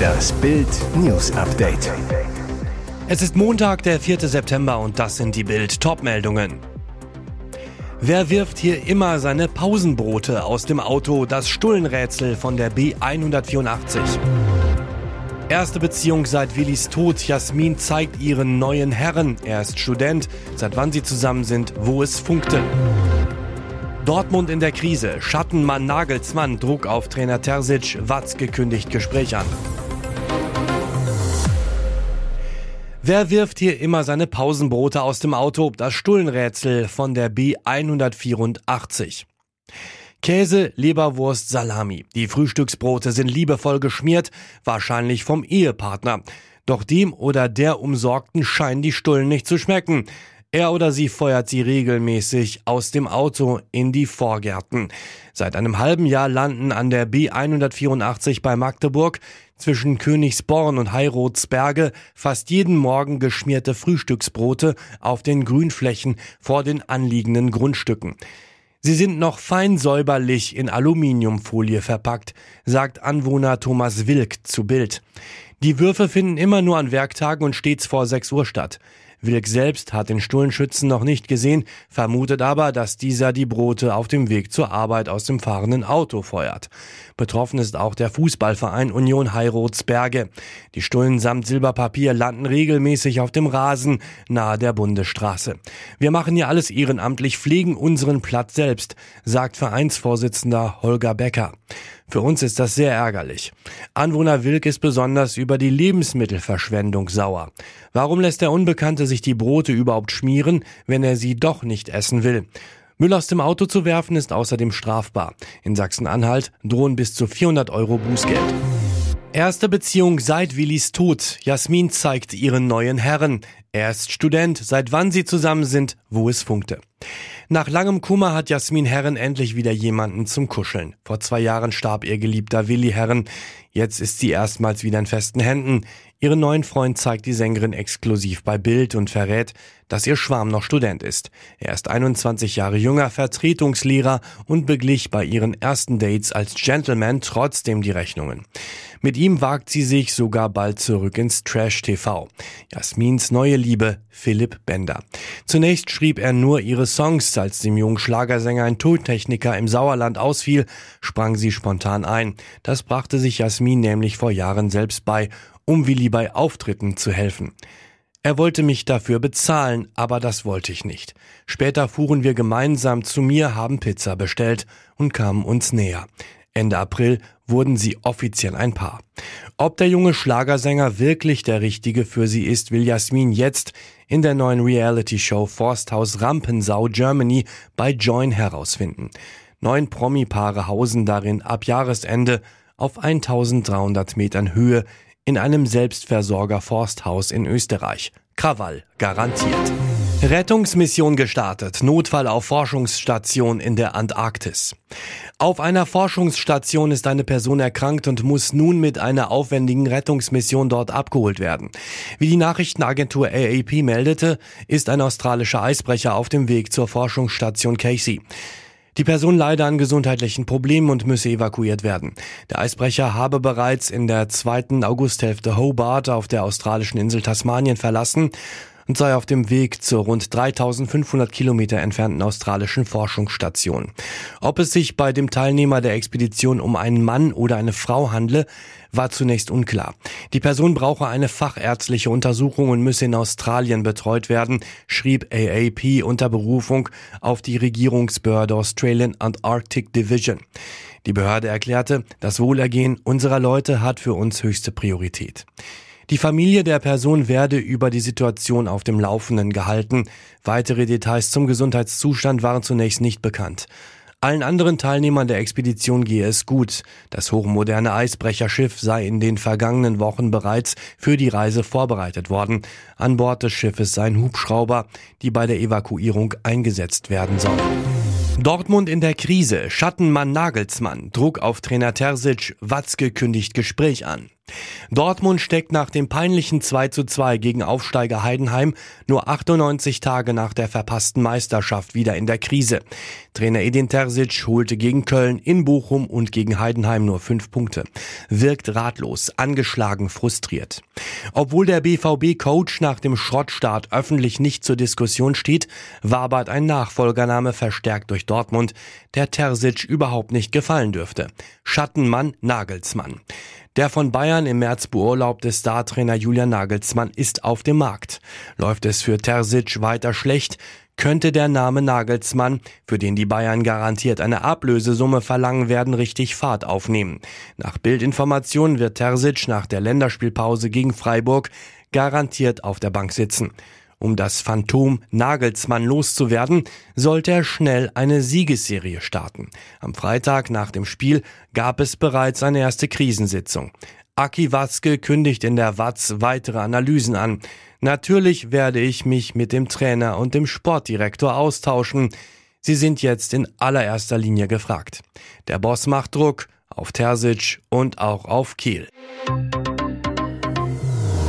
Das Bild News Update. Es ist Montag, der 4. September und das sind die Bild Topmeldungen. Wer wirft hier immer seine Pausenbrote aus dem Auto? Das Stullenrätsel von der B184. Erste Beziehung seit Willis Tod. Jasmin zeigt ihren neuen Herren. Er ist Student. Seit wann sie zusammen sind, wo es funkte. Dortmund in der Krise. Schattenmann Nagelsmann. Druck auf Trainer Terzic. Watzke kündigt Gespräch an. Wer wirft hier immer seine Pausenbrote aus dem Auto? Das Stullenrätsel von der B184. Käse, Leberwurst, Salami. Die Frühstücksbrote sind liebevoll geschmiert, wahrscheinlich vom Ehepartner. Doch dem oder der Umsorgten scheinen die Stullen nicht zu schmecken. Er oder sie feuert sie regelmäßig aus dem Auto in die Vorgärten. Seit einem halben Jahr landen an der B184 bei Magdeburg zwischen Königsborn und Heirotsberge fast jeden Morgen geschmierte Frühstücksbrote auf den Grünflächen vor den anliegenden Grundstücken. Sie sind noch fein säuberlich in Aluminiumfolie verpackt, sagt Anwohner Thomas Wilk zu Bild. Die Würfe finden immer nur an Werktagen und stets vor 6 Uhr statt. Wilk selbst hat den Stullenschützen noch nicht gesehen, vermutet aber, dass dieser die Brote auf dem Weg zur Arbeit aus dem fahrenden Auto feuert. Betroffen ist auch der Fußballverein Union Heirotsberge. Die Stullen samt Silberpapier landen regelmäßig auf dem Rasen nahe der Bundesstraße. Wir machen hier alles ehrenamtlich, pflegen unseren Platz selbst, sagt Vereinsvorsitzender Holger Becker. Für uns ist das sehr ärgerlich. Anwohner Wilk ist besonders über die Lebensmittelverschwendung sauer. Warum lässt der Unbekannte sich die Brote überhaupt schmieren, wenn er sie doch nicht essen will? Müll aus dem Auto zu werfen ist außerdem strafbar. In Sachsen-Anhalt drohen bis zu 400 Euro Bußgeld. Erste Beziehung seit Willis Tod. Jasmin zeigt ihren neuen Herren. Er ist Student, seit wann sie zusammen sind, wo es funkte. Nach langem Kummer hat Jasmin Herren endlich wieder jemanden zum Kuscheln. Vor zwei Jahren starb ihr geliebter Willi Herren. Jetzt ist sie erstmals wieder in festen Händen. Ihren neuen Freund zeigt die Sängerin exklusiv bei Bild und verrät, dass ihr Schwarm noch Student ist. Er ist 21 Jahre jünger, Vertretungslehrer und beglich bei ihren ersten Dates als Gentleman trotzdem die Rechnungen. Mit ihm wagt sie sich sogar bald zurück ins Trash-TV. Jasmins neue Liebe, Philipp Bender. Zunächst schrieb er nur ihre Songs. Als dem jungen Schlagersänger ein Tontechniker im Sauerland ausfiel, sprang sie spontan ein. Das brachte sich Jasmin nämlich vor Jahren selbst bei um Willi bei Auftritten zu helfen. Er wollte mich dafür bezahlen, aber das wollte ich nicht. Später fuhren wir gemeinsam zu mir, haben Pizza bestellt und kamen uns näher. Ende April wurden sie offiziell ein Paar. Ob der junge Schlagersänger wirklich der Richtige für sie ist, will Jasmin jetzt in der neuen Reality-Show Forsthaus Rampensau Germany bei Join herausfinden. Neun Promi-Paare hausen darin ab Jahresende auf 1300 Metern Höhe in einem Selbstversorger Forsthaus in Österreich. Krawall garantiert. Rettungsmission gestartet. Notfall auf Forschungsstation in der Antarktis. Auf einer Forschungsstation ist eine Person erkrankt und muss nun mit einer aufwendigen Rettungsmission dort abgeholt werden. Wie die Nachrichtenagentur AAP meldete, ist ein australischer Eisbrecher auf dem Weg zur Forschungsstation Casey. Die Person leide an gesundheitlichen Problemen und müsse evakuiert werden. Der Eisbrecher habe bereits in der zweiten Augusthälfte Hobart auf der australischen Insel Tasmanien verlassen und sei auf dem Weg zur rund 3500 Kilometer entfernten australischen Forschungsstation. Ob es sich bei dem Teilnehmer der Expedition um einen Mann oder eine Frau handle, war zunächst unklar. Die Person brauche eine fachärztliche Untersuchung und müsse in Australien betreut werden, schrieb AAP unter Berufung auf die Regierungsbehörde Australian Antarctic Division. Die Behörde erklärte, das Wohlergehen unserer Leute hat für uns höchste Priorität. Die Familie der Person werde über die Situation auf dem Laufenden gehalten. Weitere Details zum Gesundheitszustand waren zunächst nicht bekannt. Allen anderen Teilnehmern der Expedition gehe es gut. Das hochmoderne Eisbrecherschiff sei in den vergangenen Wochen bereits für die Reise vorbereitet worden. An Bord des Schiffes seien Hubschrauber, die bei der Evakuierung eingesetzt werden sollen. Dortmund in der Krise. Schattenmann Nagelsmann. Druck auf Trainer Terzic. Watzke kündigt Gespräch an. Dortmund steckt nach dem peinlichen 2 zu 2 gegen Aufsteiger Heidenheim nur 98 Tage nach der verpassten Meisterschaft wieder in der Krise. Trainer Edin Terzic holte gegen Köln, in Bochum und gegen Heidenheim nur fünf Punkte. Wirkt ratlos, angeschlagen, frustriert. Obwohl der BVB-Coach nach dem Schrottstart öffentlich nicht zur Diskussion steht, wabert ein Nachfolgername verstärkt durch Dortmund, der Terzic überhaupt nicht gefallen dürfte. Schattenmann Nagelsmann. Der von Bayern im März beurlaubte Startrainer Julian Nagelsmann ist auf dem Markt. Läuft es für Terzic weiter schlecht, könnte der Name Nagelsmann, für den die Bayern garantiert eine Ablösesumme verlangen werden, richtig Fahrt aufnehmen. Nach Bildinformationen wird Terzic nach der Länderspielpause gegen Freiburg garantiert auf der Bank sitzen. Um das Phantom Nagelsmann loszuwerden, sollte er schnell eine Siegesserie starten. Am Freitag nach dem Spiel gab es bereits eine erste Krisensitzung. Aki Watzke kündigt in der Watz weitere Analysen an. Natürlich werde ich mich mit dem Trainer und dem Sportdirektor austauschen. Sie sind jetzt in allererster Linie gefragt. Der Boss macht Druck auf Terzic und auch auf Kiel.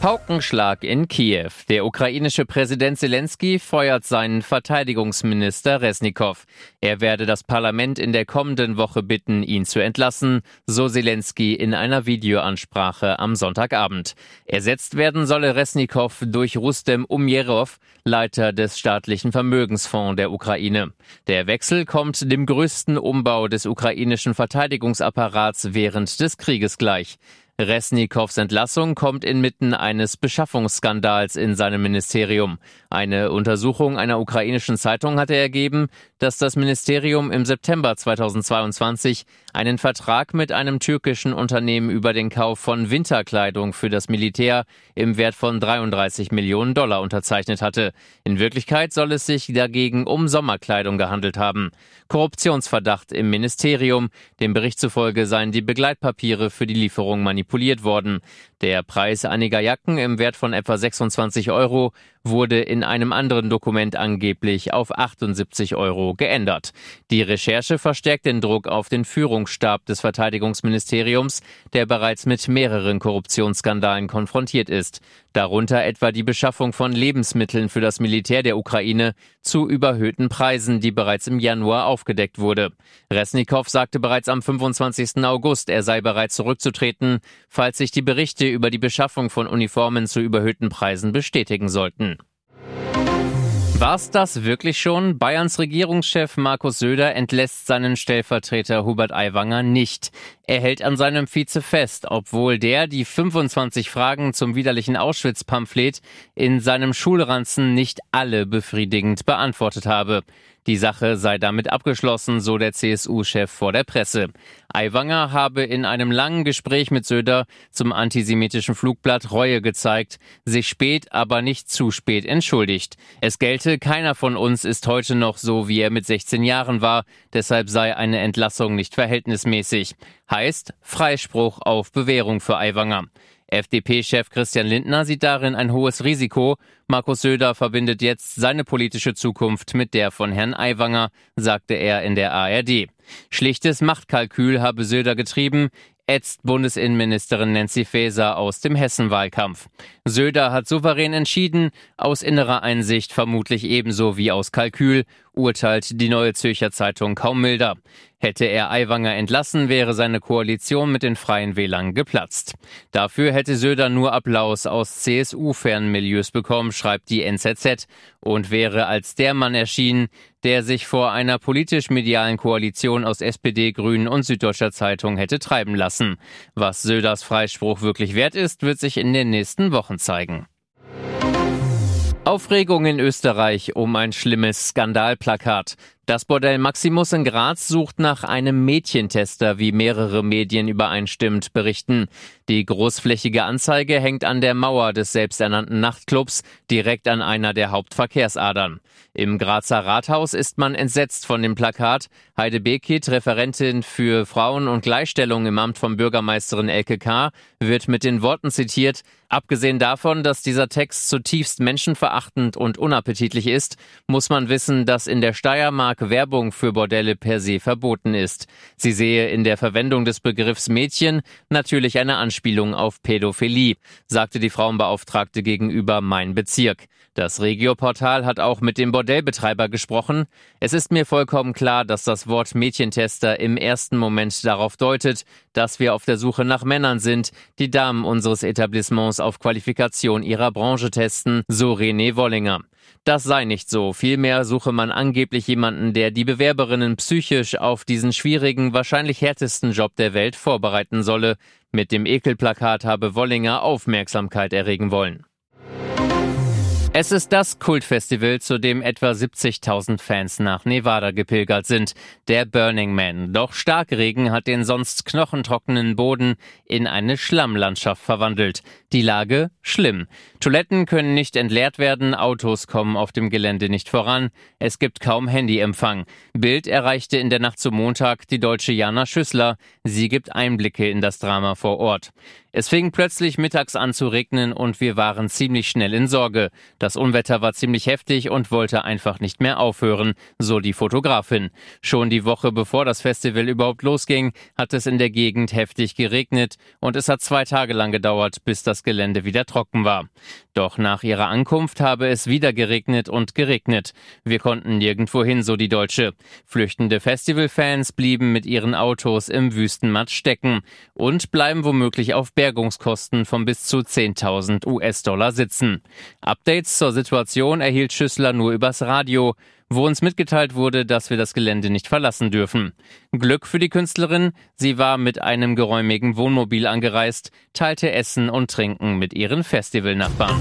Paukenschlag in Kiew. Der ukrainische Präsident Zelensky feuert seinen Verteidigungsminister Resnikow. Er werde das Parlament in der kommenden Woche bitten, ihn zu entlassen, so Zelensky in einer Videoansprache am Sonntagabend. Ersetzt werden solle Resnikow durch Rustem Umjerov, Leiter des staatlichen Vermögensfonds der Ukraine. Der Wechsel kommt dem größten Umbau des ukrainischen Verteidigungsapparats während des Krieges gleich. Resnikows Entlassung kommt inmitten eines Beschaffungsskandals in seinem Ministerium. Eine Untersuchung einer ukrainischen Zeitung hatte ergeben, dass das Ministerium im September 2022 einen Vertrag mit einem türkischen Unternehmen über den Kauf von Winterkleidung für das Militär im Wert von 33 Millionen Dollar unterzeichnet hatte. In Wirklichkeit soll es sich dagegen um Sommerkleidung gehandelt haben. Korruptionsverdacht im Ministerium. Dem Bericht zufolge seien die Begleitpapiere für die Lieferung manipuliert worden. Der Preis einiger Jacken im Wert von etwa 26 Euro wurde in einem anderen Dokument angeblich auf 78 Euro geändert. Die Recherche verstärkt den Druck auf den Führungsstab des Verteidigungsministeriums, der bereits mit mehreren Korruptionsskandalen konfrontiert ist, darunter etwa die Beschaffung von Lebensmitteln für das Militär der Ukraine zu überhöhten Preisen, die bereits im Januar aufgedeckt wurde. Resnikow sagte bereits am 25. August, er sei bereit zurückzutreten, falls sich die Berichte über die Beschaffung von Uniformen zu überhöhten Preisen bestätigen sollten. War's das wirklich schon? Bayerns Regierungschef Markus Söder entlässt seinen Stellvertreter Hubert Aiwanger nicht. Er hält an seinem Vize fest, obwohl der die 25 Fragen zum widerlichen Auschwitz-Pamphlet in seinem Schulranzen nicht alle befriedigend beantwortet habe. Die Sache sei damit abgeschlossen, so der CSU-Chef vor der Presse. Aiwanger habe in einem langen Gespräch mit Söder zum antisemitischen Flugblatt Reue gezeigt, sich spät, aber nicht zu spät entschuldigt. Es gelte, keiner von uns ist heute noch so, wie er mit 16 Jahren war, deshalb sei eine Entlassung nicht verhältnismäßig. Heißt Freispruch auf Bewährung für Aiwanger. FDP-Chef Christian Lindner sieht darin ein hohes Risiko. Markus Söder verbindet jetzt seine politische Zukunft mit der von Herrn Aiwanger, sagte er in der ARD. Schlichtes Machtkalkül habe Söder getrieben ätzt Bundesinnenministerin Nancy Faeser aus dem Hessenwahlkampf. Söder hat souverän entschieden, aus innerer Einsicht vermutlich ebenso wie aus Kalkül, urteilt die Neue Zürcher Zeitung kaum milder. Hätte er Aiwanger entlassen, wäre seine Koalition mit den Freien Wählern geplatzt. Dafür hätte Söder nur Applaus aus CSU-fernen Milieus bekommen, schreibt die NZZ, und wäre als der Mann erschienen, der sich vor einer politisch-medialen Koalition aus SPD, Grünen und Süddeutscher Zeitung hätte treiben lassen. Was Söders Freispruch wirklich wert ist, wird sich in den nächsten Wochen zeigen. Aufregung in Österreich um ein schlimmes Skandalplakat. Das Bordell Maximus in Graz sucht nach einem Mädchentester, wie mehrere Medien übereinstimmt berichten. Die großflächige Anzeige hängt an der Mauer des selbsternannten Nachtclubs, direkt an einer der Hauptverkehrsadern. Im Grazer Rathaus ist man entsetzt von dem Plakat. Heide Bekit, Referentin für Frauen und Gleichstellung im Amt von Bürgermeisterin Elke K., wird mit den Worten zitiert, Abgesehen davon, dass dieser Text zutiefst menschenverachtend und unappetitlich ist, muss man wissen, dass in der Steiermark Tag Werbung für Bordelle per se verboten ist. Sie sehe in der Verwendung des Begriffs Mädchen natürlich eine Anspielung auf Pädophilie, sagte die Frauenbeauftragte gegenüber Mein Bezirk. Das Regio-Portal hat auch mit dem Bordellbetreiber gesprochen. Es ist mir vollkommen klar, dass das Wort Mädchentester im ersten Moment darauf deutet, dass wir auf der Suche nach Männern sind, die Damen unseres Etablissements auf Qualifikation ihrer Branche testen, so René Wollinger. Das sei nicht so. Vielmehr suche man angeblich jemanden, der die Bewerberinnen psychisch auf diesen schwierigen, wahrscheinlich härtesten Job der Welt vorbereiten solle. Mit dem Ekelplakat habe Wollinger Aufmerksamkeit erregen wollen. Es ist das Kultfestival, zu dem etwa 70.000 Fans nach Nevada gepilgert sind, der Burning Man. Doch Starkregen hat den sonst knochentrockenen Boden in eine Schlammlandschaft verwandelt. Die Lage schlimm. Toiletten können nicht entleert werden, Autos kommen auf dem Gelände nicht voran, es gibt kaum Handyempfang. Bild erreichte in der Nacht zum Montag die deutsche Jana Schüssler. Sie gibt Einblicke in das Drama vor Ort. Es fing plötzlich mittags an zu regnen und wir waren ziemlich schnell in Sorge. Das Unwetter war ziemlich heftig und wollte einfach nicht mehr aufhören, so die Fotografin. Schon die Woche bevor das Festival überhaupt losging, hat es in der Gegend heftig geregnet und es hat zwei Tage lang gedauert, bis das Gelände wieder trocken war. Doch nach ihrer Ankunft habe es wieder geregnet und geregnet. Wir konnten nirgendwo hin, so die Deutsche. Flüchtende Festivalfans blieben mit ihren Autos im Wüstenmatsch stecken und bleiben womöglich auf Bergungskosten von bis zu 10.000 US-Dollar sitzen. Updates zur Situation erhielt Schüssler nur übers Radio wo uns mitgeteilt wurde, dass wir das Gelände nicht verlassen dürfen. Glück für die Künstlerin, sie war mit einem geräumigen Wohnmobil angereist, teilte Essen und Trinken mit ihren Festivalnachbarn.